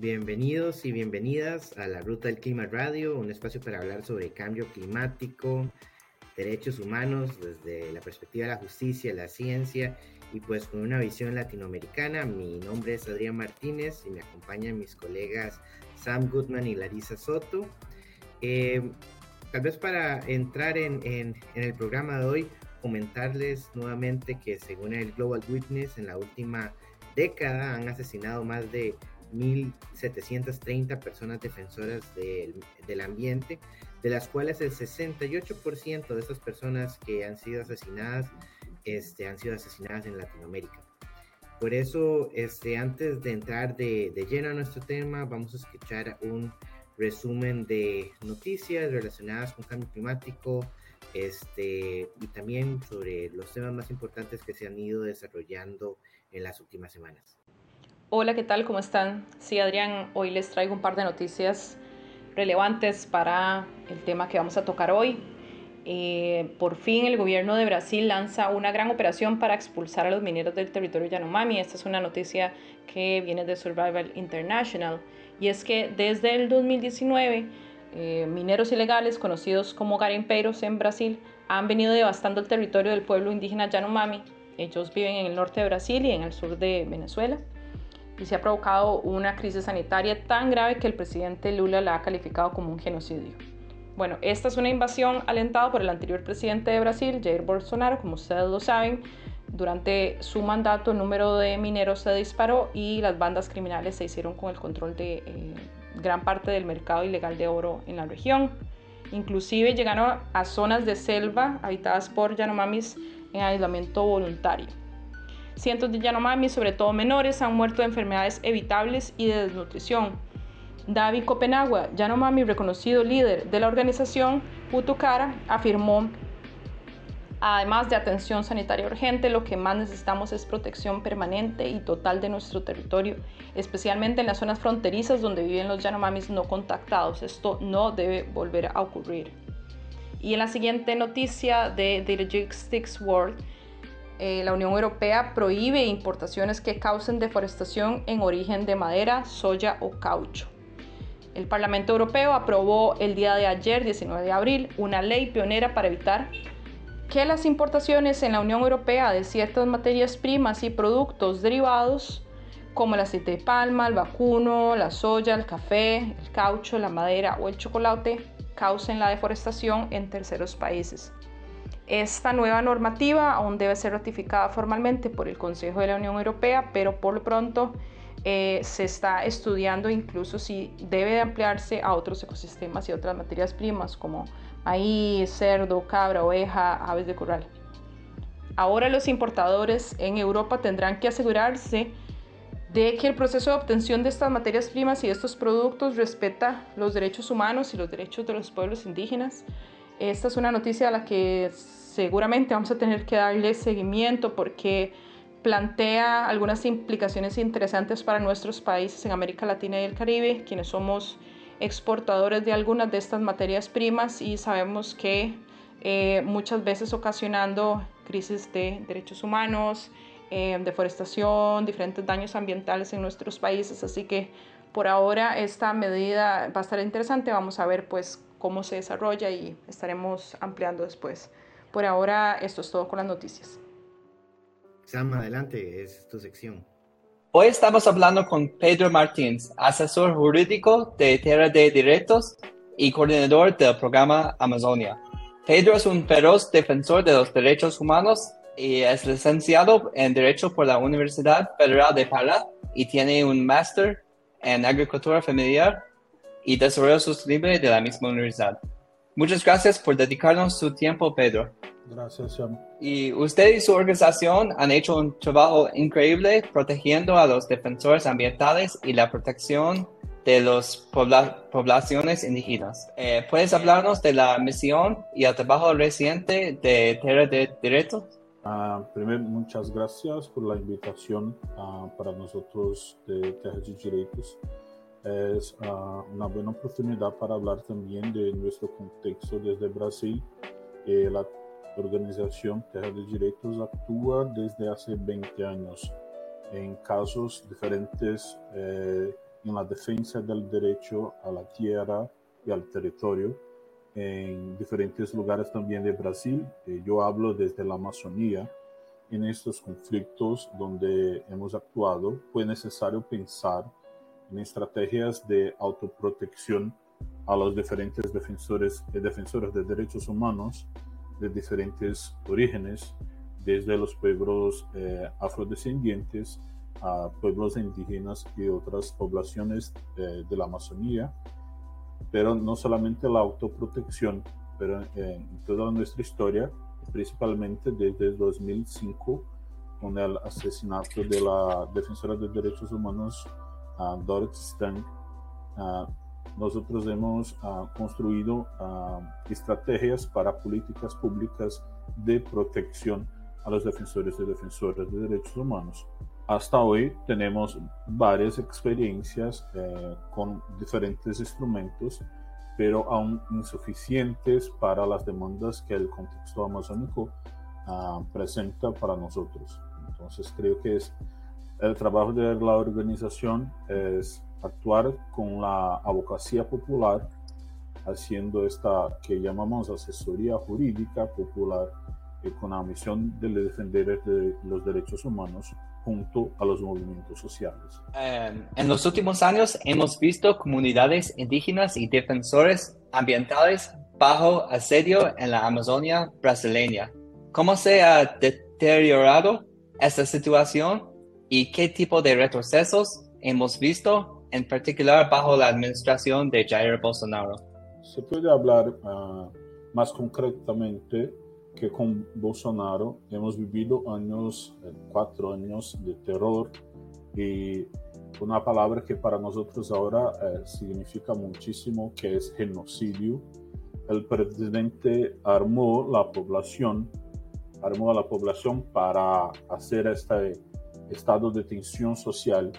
Bienvenidos y bienvenidas a la Ruta del Clima Radio, un espacio para hablar sobre cambio climático, derechos humanos desde la perspectiva de la justicia, la ciencia y pues con una visión latinoamericana. Mi nombre es Adrián Martínez y me acompañan mis colegas Sam Goodman y Larisa Soto. Eh, tal vez para entrar en, el programa de hoy, comentarles nuevamente que según el Global Witness, en la última década han asesinado más de 1.730 personas defensoras del, del ambiente, de las cuales el 68% de esas personas que han sido asesinadas este, han sido asesinadas en Latinoamérica. Por eso, este, antes de entrar de, de lleno a nuestro tema, vamos a escuchar un resumen de noticias relacionadas con cambio climático este, y también sobre los temas más importantes que se han ido desarrollando en las últimas semanas. Hola, ¿qué tal? ¿Cómo están? Sí, Adrián, hoy les traigo un par de noticias relevantes para el tema que vamos a tocar hoy. Eh, por fin el gobierno de Brasil lanza una gran operación para expulsar a los mineros del territorio Yanomami. Esta es una noticia que viene de Survival International. Y es que desde el 2019, eh, mineros ilegales conocidos como garimpeiros en Brasil han venido devastando el territorio del pueblo indígena Yanomami. Ellos viven en el norte de Brasil y en el sur de Venezuela. Y se ha provocado una crisis sanitaria tan grave que el presidente Lula la ha calificado como un genocidio. Bueno, esta es una invasión alentada por el anterior presidente de Brasil, Jair Bolsonaro, como ustedes lo saben. Durante su mandato el número de mineros se disparó y las bandas criminales se hicieron con el control de eh, gran parte del mercado ilegal de oro en la región. Inclusive llegaron a zonas de selva habitadas por Yanomamis en aislamiento voluntario. Cientos de Yanomamis, sobre todo menores, han muerto de enfermedades evitables y de desnutrición David Copenagua, Yanomami, reconocido líder de la organización Putukara, afirmó, además de atención sanitaria urgente, lo que más necesitamos es protección permanente y total de nuestro territorio, especialmente en las zonas fronterizas donde viven los Yanomamis no contactados. Esto no debe volver a ocurrir. Y en la siguiente noticia de The Logistics World, eh, la Unión Europea prohíbe importaciones que causen deforestación en origen de madera, soya o caucho. El Parlamento Europeo aprobó el día de ayer, 19 de abril, una ley pionera para evitar que las importaciones en la Unión Europea de ciertas materias primas y productos derivados, como el aceite de palma, el vacuno, la soya, el café, el caucho, la madera o el chocolate, causen la deforestación en terceros países. Esta nueva normativa aún debe ser ratificada formalmente por el Consejo de la Unión Europea, pero por lo pronto eh, se está estudiando incluso si debe de ampliarse a otros ecosistemas y otras materias primas como maíz, cerdo, cabra, oveja, aves de corral. Ahora los importadores en Europa tendrán que asegurarse de que el proceso de obtención de estas materias primas y de estos productos respeta los derechos humanos y los derechos de los pueblos indígenas. Esta es una noticia a la que seguramente vamos a tener que darle seguimiento porque plantea algunas implicaciones interesantes para nuestros países en América Latina y el Caribe, quienes somos exportadores de algunas de estas materias primas y sabemos que eh, muchas veces ocasionando crisis de derechos humanos, eh, deforestación, diferentes daños ambientales en nuestros países. Así que por ahora esta medida va a estar interesante. Vamos a ver pues cómo se desarrolla y estaremos ampliando después. Por ahora esto es todo con las noticias. Sam, adelante, es tu sección. Hoy estamos hablando con Pedro Martins, asesor jurídico de Tierra de Directos y coordinador del programa Amazonia. Pedro es un feroz defensor de los derechos humanos y es licenciado en Derecho por la Universidad Federal de Pará y tiene un máster en Agricultura Familiar y Desarrollo Sostenible de la misma universidad. Muchas gracias por dedicarnos su tiempo, Pedro. Gracias, Sean. Y usted y su organización han hecho un trabajo increíble protegiendo a los defensores ambientales y la protección de las poblaciones indígenas. Eh, ¿Puedes hablarnos de la misión y el trabajo reciente de Tierra de Derechos? Uh, primero, muchas gracias por la invitación uh, para nosotros de Tierra de Derechos. Es uh, una buena oportunidad para hablar también de nuestro contexto desde Brasil. Eh, la organización Terra de Direitos actúa desde hace 20 años en casos diferentes eh, en la defensa del derecho a la tierra y al territorio en diferentes lugares también de Brasil. Eh, yo hablo desde la Amazonía. En estos conflictos donde hemos actuado, fue necesario pensar en estrategias de autoprotección a los diferentes defensores y defensores de derechos humanos de diferentes orígenes, desde los pueblos eh, afrodescendientes a pueblos indígenas y otras poblaciones eh, de la Amazonía, pero no solamente la autoprotección, pero en toda nuestra historia, principalmente desde 2005, con el asesinato de la defensora de derechos humanos uh, Dorothy Stang, nosotros hemos construido estrategias para políticas públicas de protección a los defensores y defensoras de derechos humanos. Hasta hoy tenemos varias experiencias eh, con diferentes instrumentos, pero aún insuficientes para las demandas que el contexto amazónico uh, presenta para nosotros. Entonces creo que es el trabajo de la organización es actuar con la abogacía popular, haciendo esta que llamamos asesoría jurídica popular y con la misión de defender los derechos humanos junto a los movimientos sociales. Em, en los últimos años hemos visto comunidades indígenas y defensores ambientales bajo asedio en la Amazonia brasileña. ¿Cómo se ha deteriorado esta situación y qué tipo de retrocesos hemos visto, en particular bajo la administración de Jair Bolsonaro? Se puede hablar uh, más concretamente que con Bolsonaro hemos vivido años, eh, cuatro años de terror y una palabra que para nosotros ahora eh, significa muchísimo, que es genocidio. El presidente armó la población, armó a la población para hacer este estado de tensión social.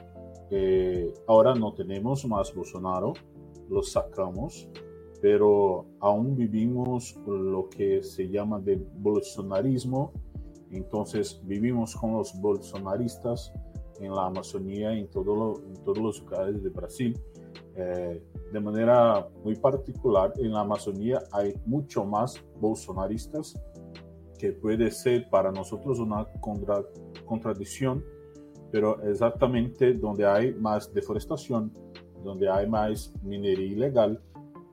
Ahora no tenemos más Bolsonaro, lo sacamos, pero aún vivimos lo que se llama de bolsonarismo. Entonces vivimos con los bolsonaristas en la Amazonía, en, todo en todos los lugares de Brasil. Eh, de manera muy particular, en la Amazonía hay mucho más bolsonaristas, que puede ser para nosotros una contra, contradicción, pero exactamente donde hay más deforestación, donde hay más minería ilegal,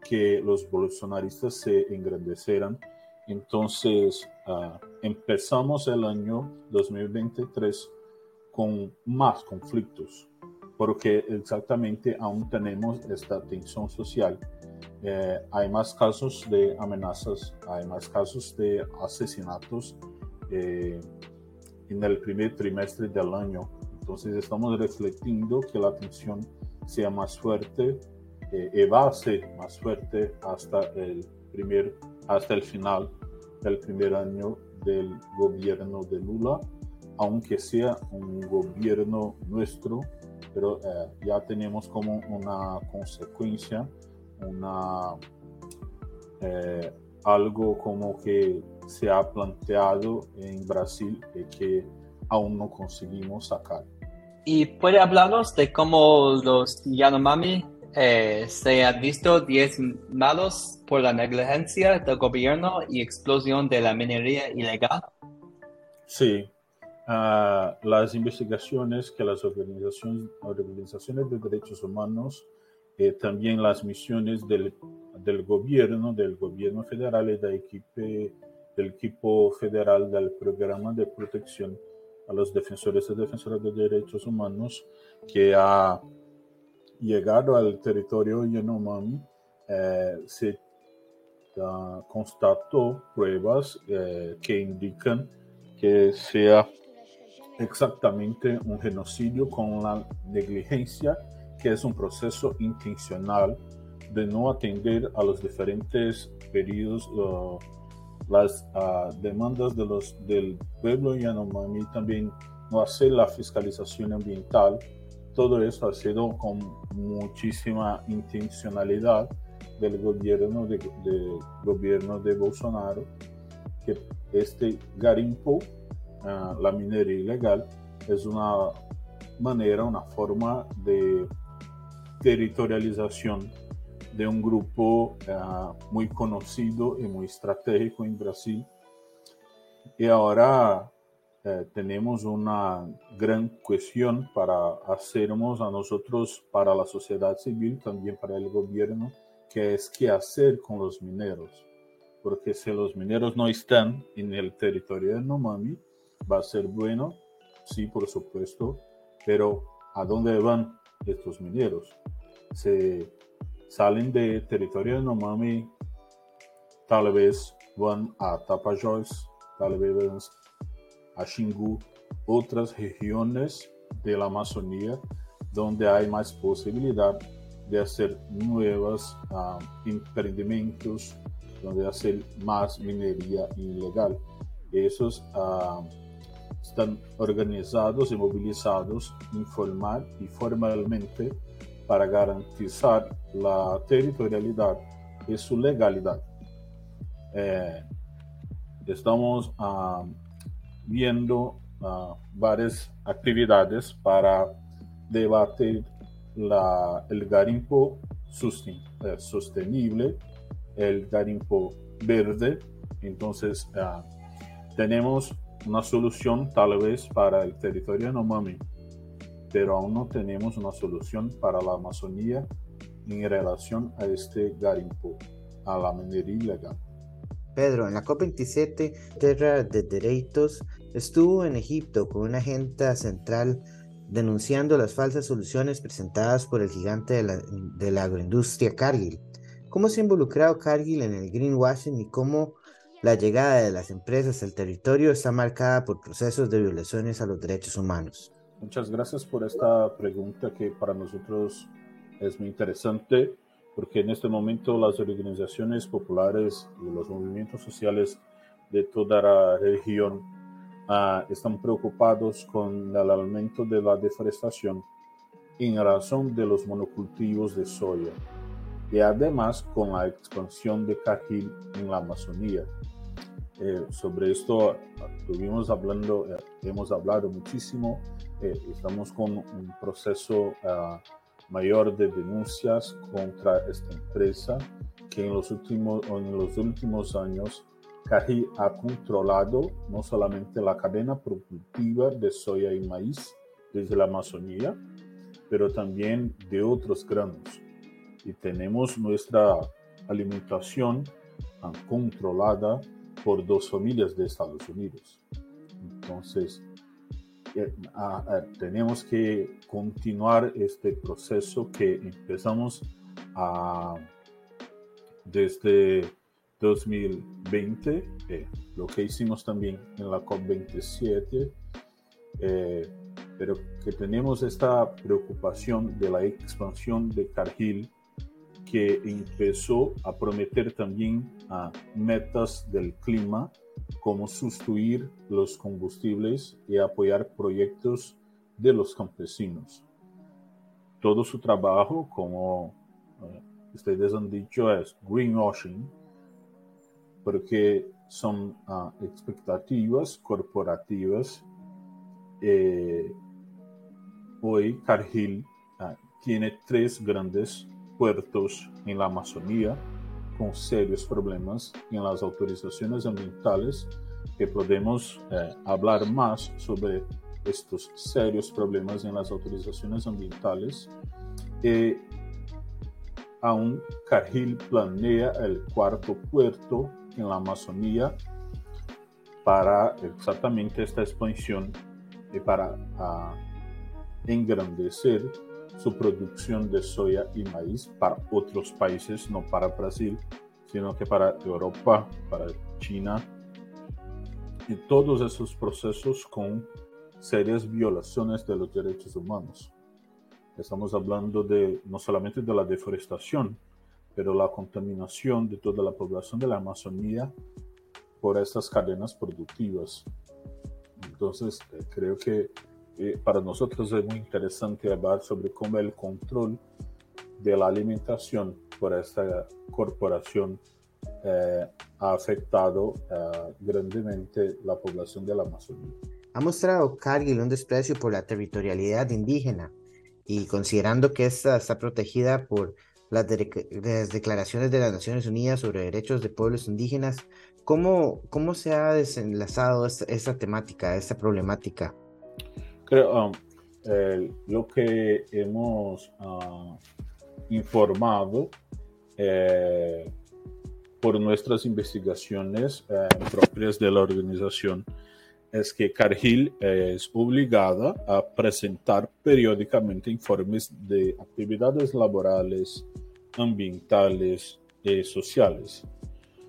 que los bolsonaristas se engrandecerán. Entonces, uh, empezamos el año 2023 con más conflictos, porque exactamente aún tenemos esta tensión social. Eh, hay más casos de amenazas, hay más casos de asesinatos eh, en el primer trimestre del año. Entonces estamos refletiendo que la tensión sea más fuerte eh, va a ser más fuerte hasta el, primer, hasta el final del primer año del gobierno de Lula, aunque sea un gobierno nuestro, pero eh, ya tenemos como una consecuencia, una, eh, algo como que se ha planteado en Brasil y que aún no conseguimos sacar. ¿Y puede hablarnos de cómo los Yanomami eh, se han visto 10 malos por la negligencia del gobierno y explosión de la minería ilegal. Sí, uh, las investigaciones que las organizaciones, organizaciones de derechos humanos, eh, también las misiones del, del, gobierno, del gobierno federal y del equipo, del equipo federal del programa de protección a los defensores y defensoras de derechos humanos que ha llegado al territorio Yanomami, eh, se uh, constató pruebas eh, que indican que sea exactamente un genocidio con la negligencia, que es un proceso intencional de no atender a los diferentes pedidos, uh, las uh, demandas de los, del pueblo Yanomami, también no hacer la fiscalización ambiental, todo eso ha sido con muchísima intencionalidad del gobierno de, gobierno de Bolsonaro, que este garimpo, ah, la minería ilegal, es una manera, una forma de territorialización de un grupo muy conocido y muy estratégico en Brasil. Y ahora tenemos una gran cuestión para hacernos a nosotros, para la sociedad civil, también para el gobierno, que es qué hacer con los mineros. Porque si los mineros no están en el territorio de Nomami, va a ser bueno, sí, por supuesto, pero ¿a dónde van estos mineros? Se salen de territorio de Nomami, tal vez van a Tapajós, tal vez a Xingu, otras regiones de la Amazonía donde hay más posibilidad de hacer nuevos emprendimientos, donde hacer más minería ilegal. Esos uh, están organizados y movilizados informal y formalmente para garantizar la territorialidad y su legalidad. Eh, estamos uh, viendo varias actividades para debatir el garimpo eh, sostenible, el garimpo verde. Entonces, uh, tenemos una solución tal vez para el territorio Nomami, pero aún no tenemos una solución para la Amazonía en relación a este garimpo, a la minería ilegal. Pedro, en la COP27, Terra de Derechos estuvo en Egipto con una agenda central denunciando las falsas soluciones presentadas por el gigante de la, de la agroindustria Cargill. ¿Cómo se ha involucrado Cargill en el greenwashing y cómo la llegada de las empresas al territorio está marcada por procesos de violaciones a los derechos humanos? Muchas gracias por esta pregunta que para nosotros es muy interesante porque en este momento las organizaciones populares y los movimientos sociales de toda la región uh, están preocupados con el aumento de la deforestación en razón de los monocultivos de soya y además con la expansión de cajil en la Amazonía. Eh, sobre esto estuvimos hablando, eh, hemos hablado muchísimo, eh, estamos con un proceso uh, mayor de denuncias contra esta empresa que en los últimos, en los últimos años Cari ha controlado no solamente la cadena productiva de soya y maíz desde la Amazonía, pero también de otros granos. Y tenemos nuestra alimentación controlada por dos familias de Estados Unidos. Entonces, tenemos que continuar este proceso que empezamos desde 2020, eh, lo que hicimos también en la COP27, eh, pero que tenemos esta preocupación de la expansión de Cargill que empezó a prometer también a metas del clima como sustituir los combustibles y apoyar proyectos de los campesinos. Todo su trabajo, como eh, ustedes han dicho, es greenwashing, porque son uh, expectativas corporativas. Eh, hoy Cargill uh, tiene tres grandes puertos en la Amazonía con serios problemas en las autorizaciones ambientales que podemos eh, hablar más sobre estos serios problemas en las autorizaciones ambientales. Eh, aún Cargill planea el cuarto puerto en la Amazonía para exactamente esta expansión y para uh, engrandecer su producción de soya y maíz para otros países, no para Brasil, sino que para Europa, para China, y todos esos procesos con serias violaciones de los derechos humanos. Estamos hablando de no solamente de la deforestación, pero la contaminación de toda la población de la Amazonía por estas cadenas productivas. Entonces, eh, creo que para nosotros es muy interesante hablar sobre cómo el control de la alimentación por esta corporación eh, ha afectado grandemente la población de la Amazonía. Ha mostrado Cargill un desprecio por la territorialidad indígena y considerando que esta está protegida por las, declaraciones de las Naciones Unidas sobre derechos de pueblos indígenas, ¿cómo, cómo se ha desenlazado esta, temática, esta problemática? Creo, um, lo que hemos uh, informado eh, por nuestras investigaciones eh, propias de la organización es que Cargill es obligada a presentar periódicamente informes de actividades laborales, ambientales y sociales.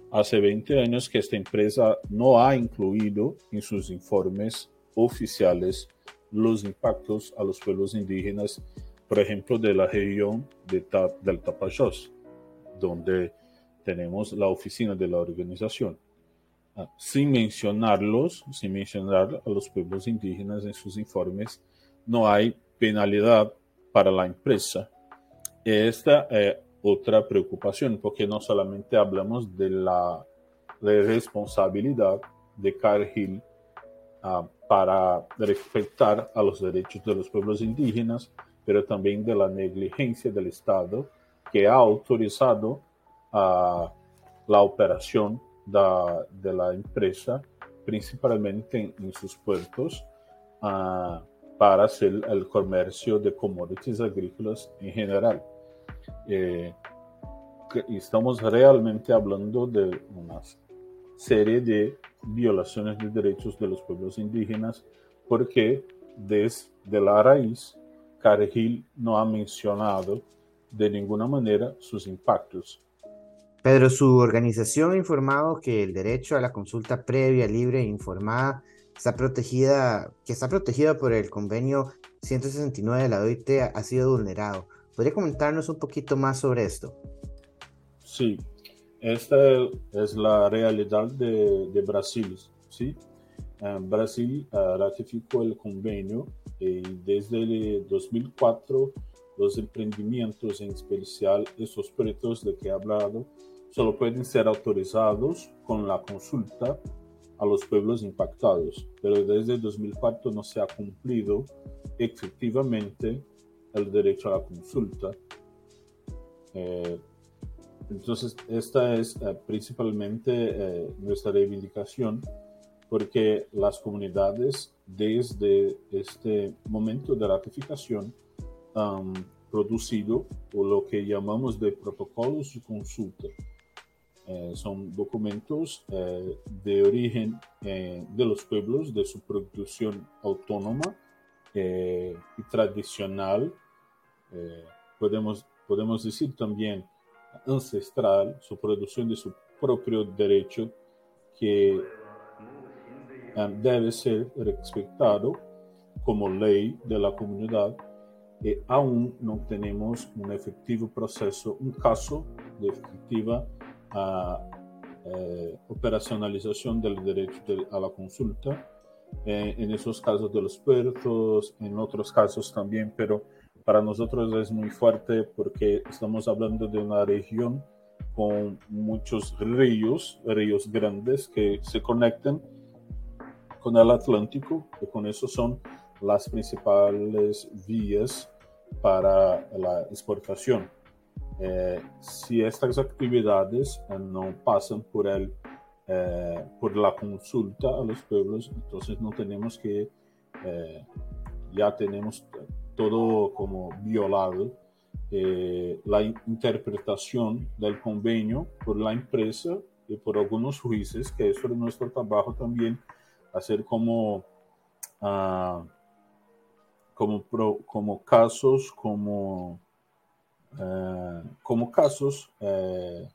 Hace 20 años que esta empresa no ha incluido en sus informes oficiales los impactos a los pueblos indígenas, por ejemplo, de la región de del Tapajós, donde tenemos la oficina de la organización. Ah, sin mencionarlos, sin mencionar a los pueblos indígenas en sus informes, no hay penalidad para la empresa. Esta es otra preocupación, porque no solamente hablamos de la responsabilidad de Cargill uh, para respetar a los derechos de los pueblos indígenas, pero también de la negligencia del Estado que ha autorizado a la operación de la empresa, principalmente en, sus puertos, uh, para hacer el comercio de commodities agrícolas en general. Eh, estamos realmente hablando de una serie de violaciones de derechos de los pueblos indígenas porque desde la raíz Cargill no ha mencionado de ninguna manera sus impactos. Pedro, su organización ha informado que el derecho a la consulta previa, libre e informada está protegida, que está protegida por el convenio 169 de la OIT ha sido vulnerado. ¿Podría comentarnos un poquito más sobre esto? Sí, esta es la realidad de, de Brasil. ¿sí? Uh, Brasil uh, ratificó el convenio y desde 2004 los emprendimientos, en especial esos proyectos de que he hablado, solo pueden ser autorizados con la consulta a los pueblos impactados, pero desde 2004 no se ha cumplido efectivamente el derecho a la consulta. Eh, entonces, esta es eh, principalmente eh, nuestra reivindicación porque las comunidades desde este momento de ratificación han producido lo que llamamos de protocolos de consulta. Eh, son documentos de origen de los pueblos, de su producción autónoma y tradicional. podemos, podemos decir también ancestral, su producción de su propio derecho que ah, debe ser respetado como ley de la comunidad y aún no tenemos un efectivo proceso, un caso de efectiva uh, eh, operacionalización del derecho de, a la consulta, eh, en esos casos de los puertos, en otros casos también, pero para nosotros es muy fuerte porque estamos hablando de una región con muchos ríos, ríos grandes que se conectan con el Atlántico y con eso son las principales vías para la exportación. Eh, si estas actividades eh, no pasan por, el, eh, por la consulta a los pueblos, entonces no tenemos que, ya tenemos todo como violado eh, la interpretación del convenio por la empresa y por algunos jueces, que eso es nuestro trabajo también, hacer como, uh, como, casos, como, uh, como casos uh,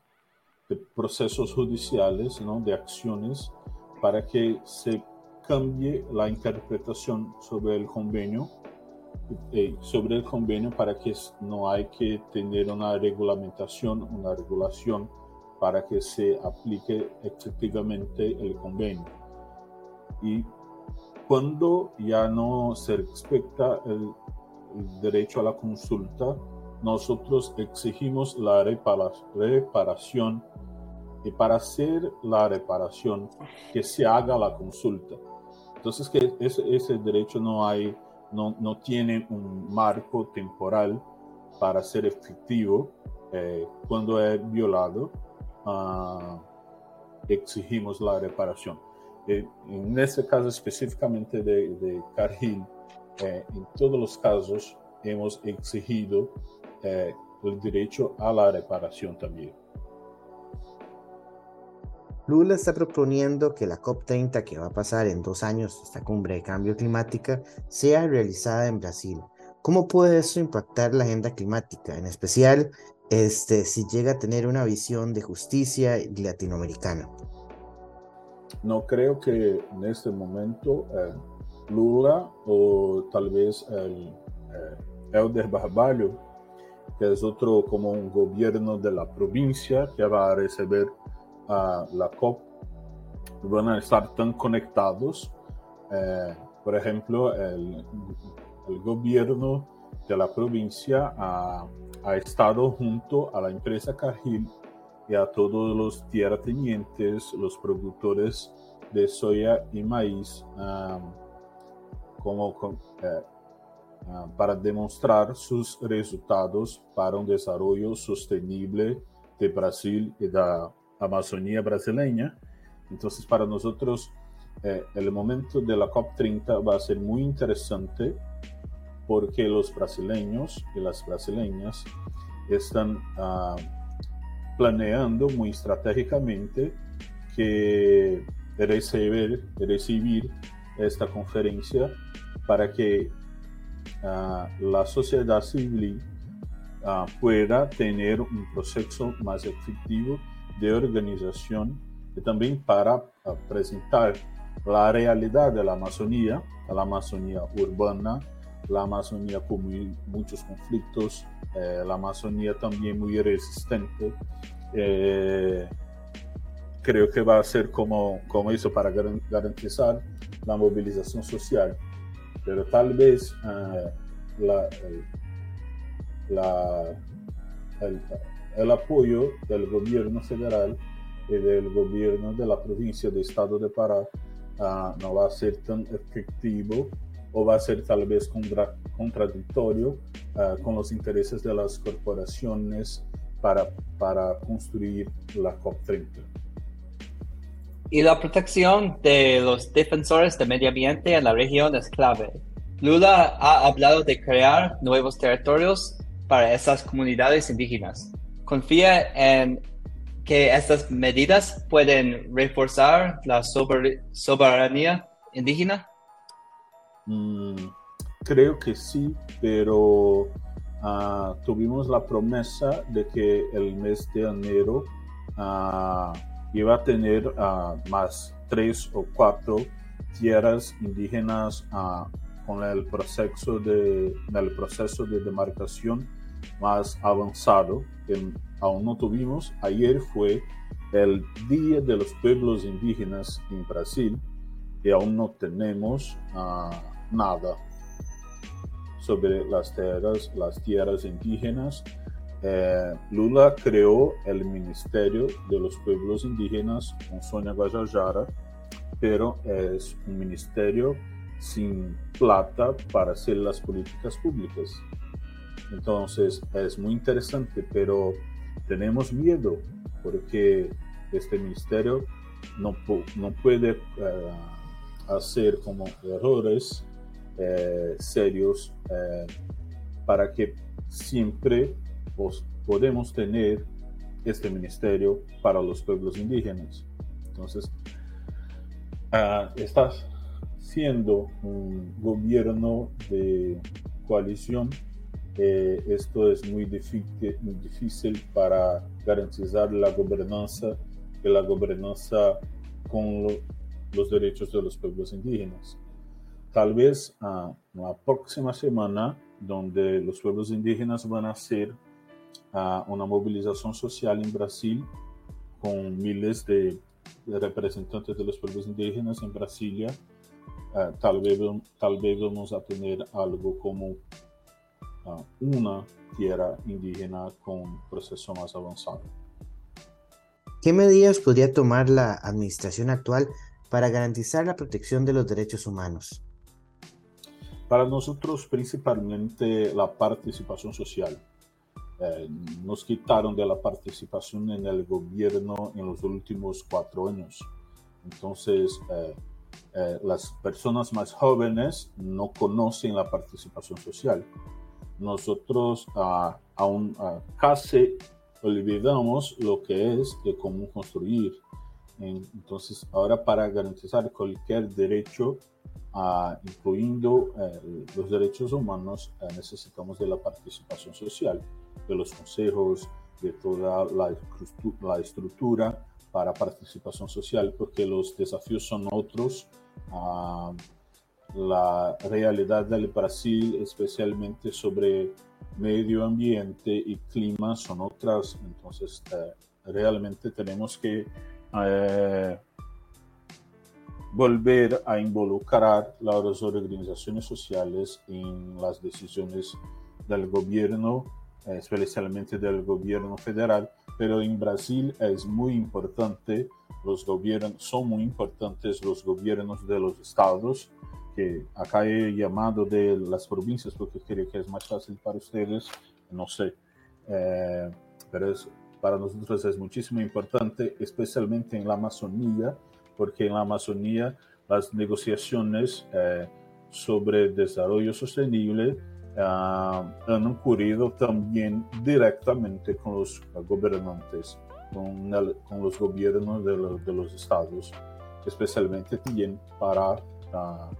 de procesos judiciales, ¿no? de acciones, para que se cambie la interpretación sobre el convenio eh, sobre el convenio para que no hay que tener una regulamentación, una regulación para que se aplique efectivamente el convenio. Y cuando ya no se respeta el, derecho a la consulta, nosotros exigimos la reparación y para hacer la reparación que se haga la consulta. Entonces que ese derecho no hay no, no tienen un marco temporal para ser efectivo eh, cuando es violado, uh, exigimos la reparación. Eh, en este caso específicamente de, de Cargill, eh, en todos los casos hemos exigido el derecho a la reparación también. Lula está proponiendo que la COP30, que va a pasar en dos años, esta cumbre de cambio climático, sea realizada en Brasil. ¿Cómo puede eso impactar la agenda climática, en especial este, si llega a tener una visión de justicia latinoamericana? No creo que en este momento eh, Lula o tal vez el eh, Elder Barbalho, que es otro como un gobierno de la provincia que va a recibir a la COP, van a estar tan conectados. Eh, por ejemplo, el, gobierno de la provincia ha, estado junto a la empresa Cargill y a todos los tierratenientes, los productores de soya y maíz, como, eh, para demostrar sus resultados para un desarrollo sostenible de Brasil y de Amazonía brasileña. Entonces, para nosotros, eh, el momento de la COP30 va a ser muy interesante porque los brasileños y las brasileñas están uh, planeando muy estratégicamente que recibir, recibir esta conferencia para que uh, la sociedad civil uh, pueda tener un proceso más efectivo de organización y también para presentar la realidad de la Amazonía, la Amazonía urbana, la Amazonía con muchos conflictos, eh, la Amazonía también muy resistente. Eh, creo que va a ser como, como eso para garantizar la movilización social. Pero tal vez la, el, la, el, el, apoyo del gobierno federal y del gobierno de la provincia de Estado de Pará uh, no va a ser tan efectivo o va a ser tal vez contra, contradictorio uh, con los intereses de las corporaciones para, para construir la COP30. Y la protección de los defensores del medio ambiente en la región es clave. Lula ha hablado de crear nuevos territorios para esas comunidades indígenas. ¿Confía en que estas medidas pueden reforzar la soberanía indígena? Mm, creo que sí, pero uh, tuvimos la promesa de que el mes de enero uh, iba a tener uh, más tres o cuatro tierras indígenas con el proceso de, el proceso de demarcación más avanzado que aún no tuvimos. Ayer fue el Día de los Pueblos Indígenas en Brasil y aún no tenemos nada sobre las tierras, las tierras indígenas. Eh, Lula creó el Ministerio de los Pueblos Indígenas con Sonia Guajajara, pero es un ministerio sin plata para hacer las políticas públicas. Entonces es muy interesante, pero tenemos miedo porque este ministerio no, no puede uh, hacer como errores eh, serios eh, para que siempre pues, podemos tener este ministerio para los pueblos indígenas. Entonces, uh, está siendo un gobierno de coalición. Eh, esto es muy muy difícil para garantizar la gobernanza y la gobernanza con lo, los derechos de los pueblos indígenas tal vez uh, la próxima semana, donde los pueblos indígenas van a hacer uh, una movilización social en Brasil con miles de, representantes de los pueblos indígenas en Brasilia. Uh, tal, vez, tal vez vamos a tener algo como una tierra indígena con proceso más avanzado. ¿Qué medidas podría tomar la administración actual para garantizar la protección de los derechos humanos? Para nosotros principalmente la participación social. Eh, nos quitaron de la participación en el gobierno en los últimos cuatro años. Entonces, eh, eh, las personas más jóvenes no conocen la participación social. Nosotros aún casi olvidamos lo que es de cómo construir. Entonces, ahora para garantizar cualquier derecho, incluyendo los derechos humanos, necesitamos de la participación social de los consejos, de toda la, la estructura para participación social, porque los desafíos son otros. Uh, la realidad del Brasil, especialmente sobre medio ambiente y clima, son otras. Entonces, eh, realmente tenemos que eh, volver a involucrar las organizaciones sociales en las decisiones del gobierno especialmente del gobierno federal, pero en Brasil es muy importante, los gobiernos, son muy importantes los gobiernos de los estados, que acá he llamado de las provincias porque creo que es más fácil para ustedes, no sé, eh, pero para nosotros es muchísimo importante, especialmente en la Amazonía, porque en la Amazonía las negociaciones eh, sobre desarrollo sostenible uh, han ocurrido también directamente con los gobernantes, con, los gobiernos de, lo, de, los estados, especialmente también para uh,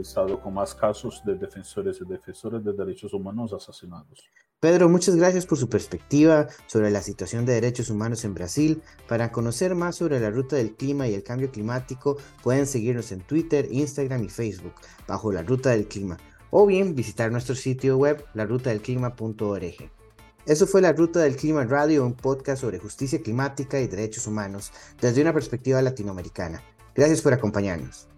estado con más casos de defensores y defensoras de derechos humanos asesinados. Pedro, muchas gracias por su perspectiva sobre la situación de derechos humanos en Brasil. Para conocer más sobre la ruta del clima y el cambio climático, pueden seguirnos en Twitter, Instagram y Facebook bajo la ruta del clima o bien visitar nuestro sitio web larutadelclima.org. Eso fue La Ruta del Clima Radio, un podcast sobre justicia climática y derechos humanos desde una perspectiva latinoamericana. Gracias por acompañarnos.